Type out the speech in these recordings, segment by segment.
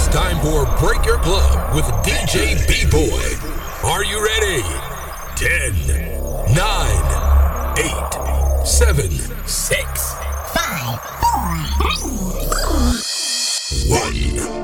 It's time for Break Your Club with DJ B Boy. Are you ready? 10, 9, 8, 7, 6, 5, 4, 3, 1.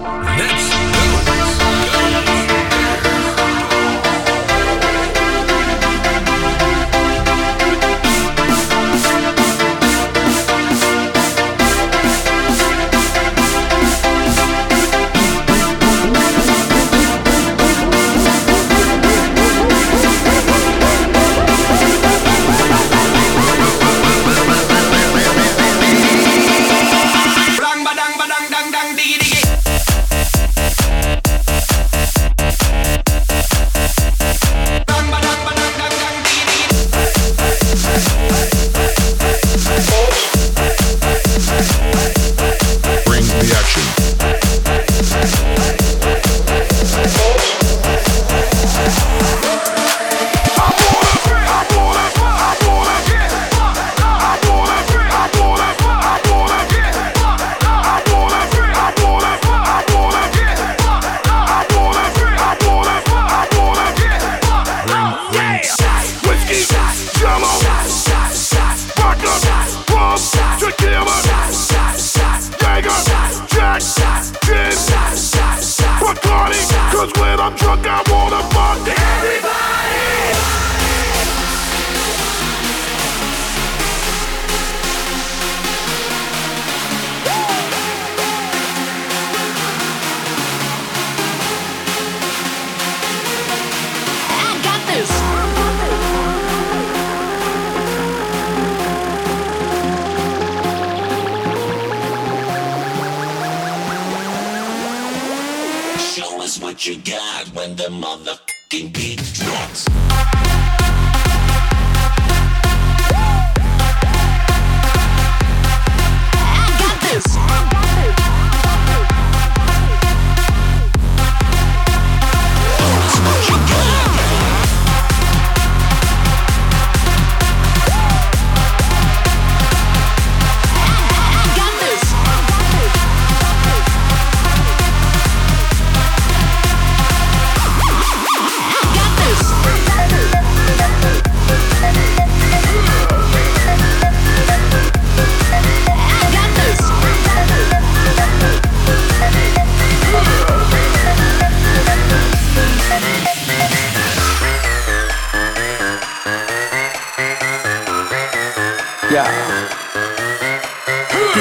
What you got when the motherfucking beat drops.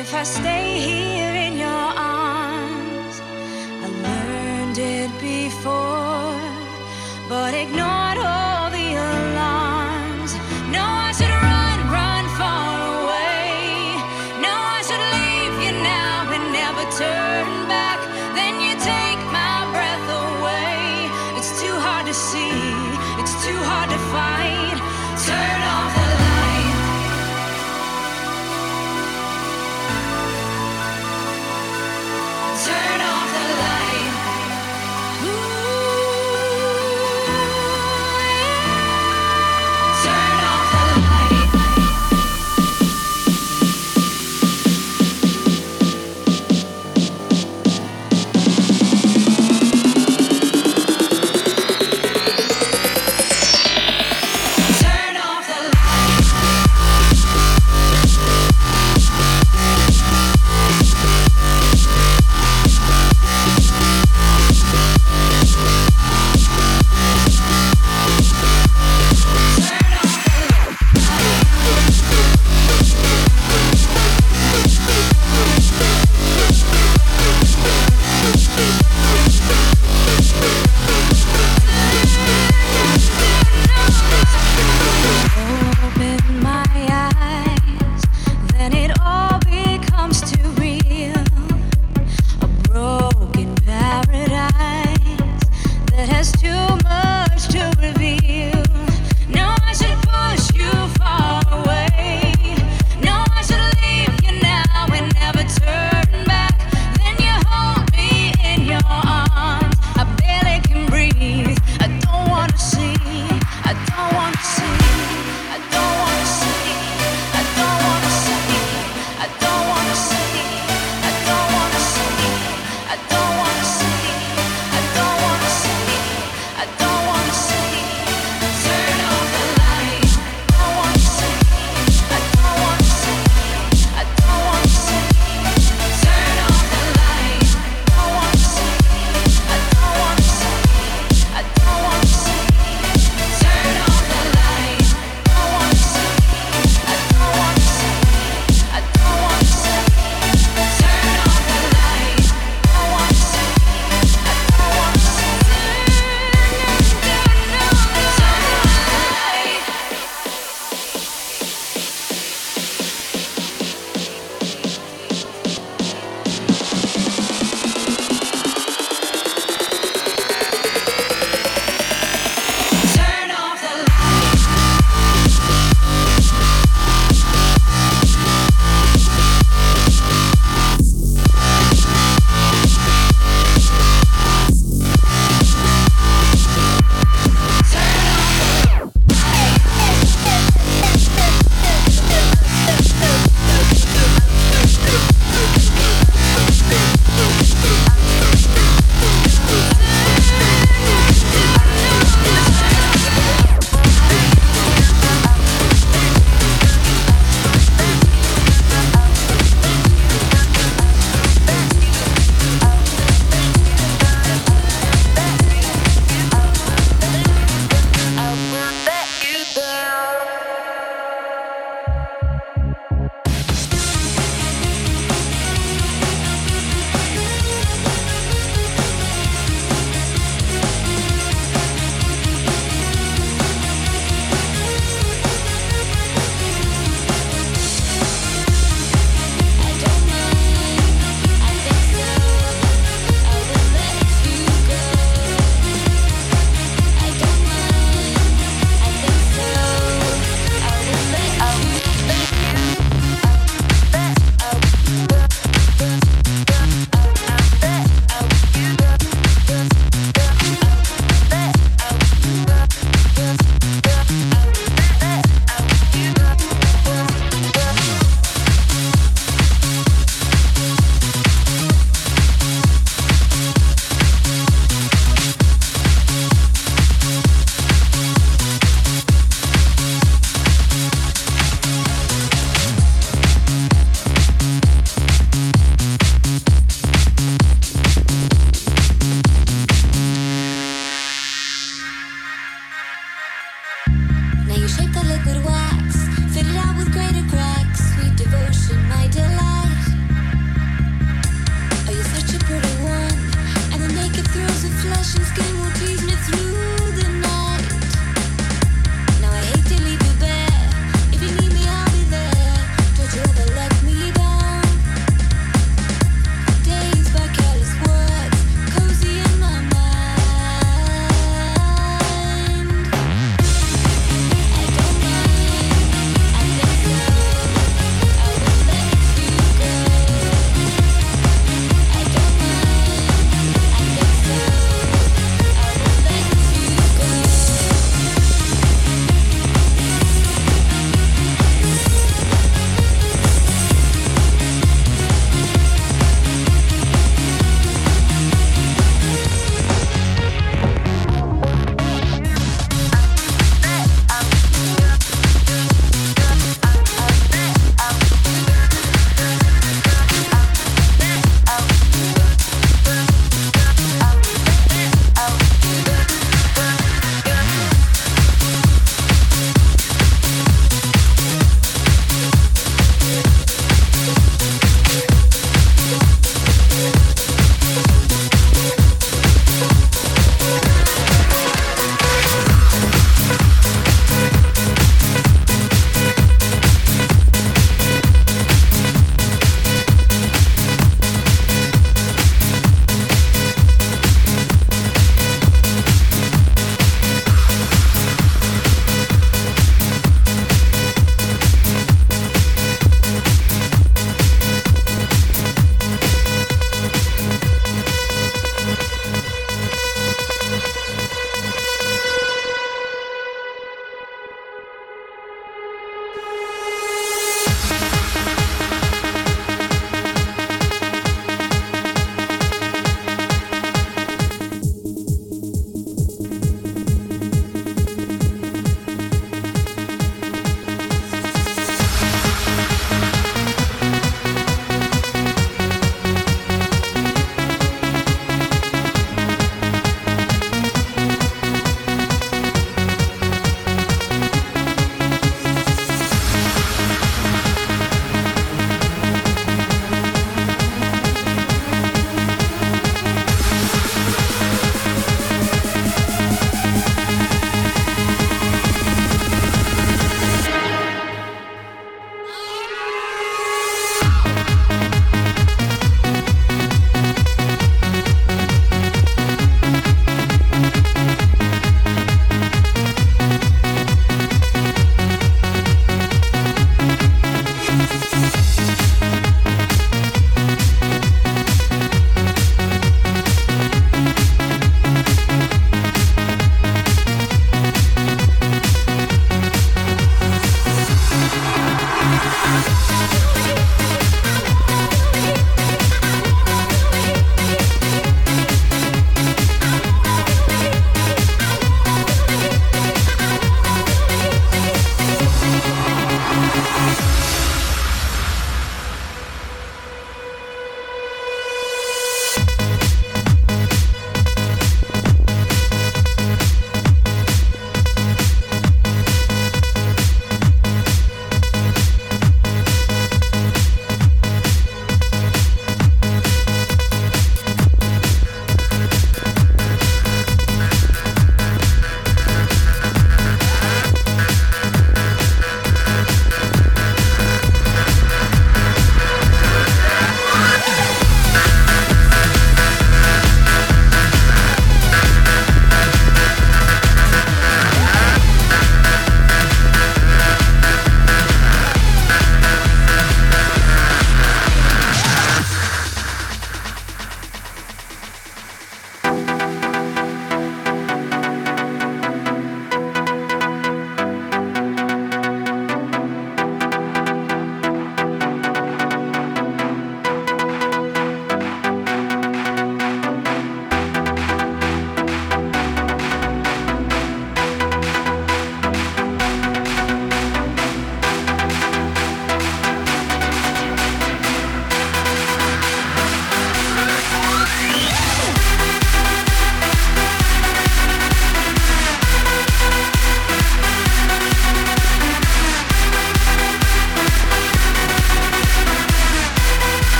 if I stay here in your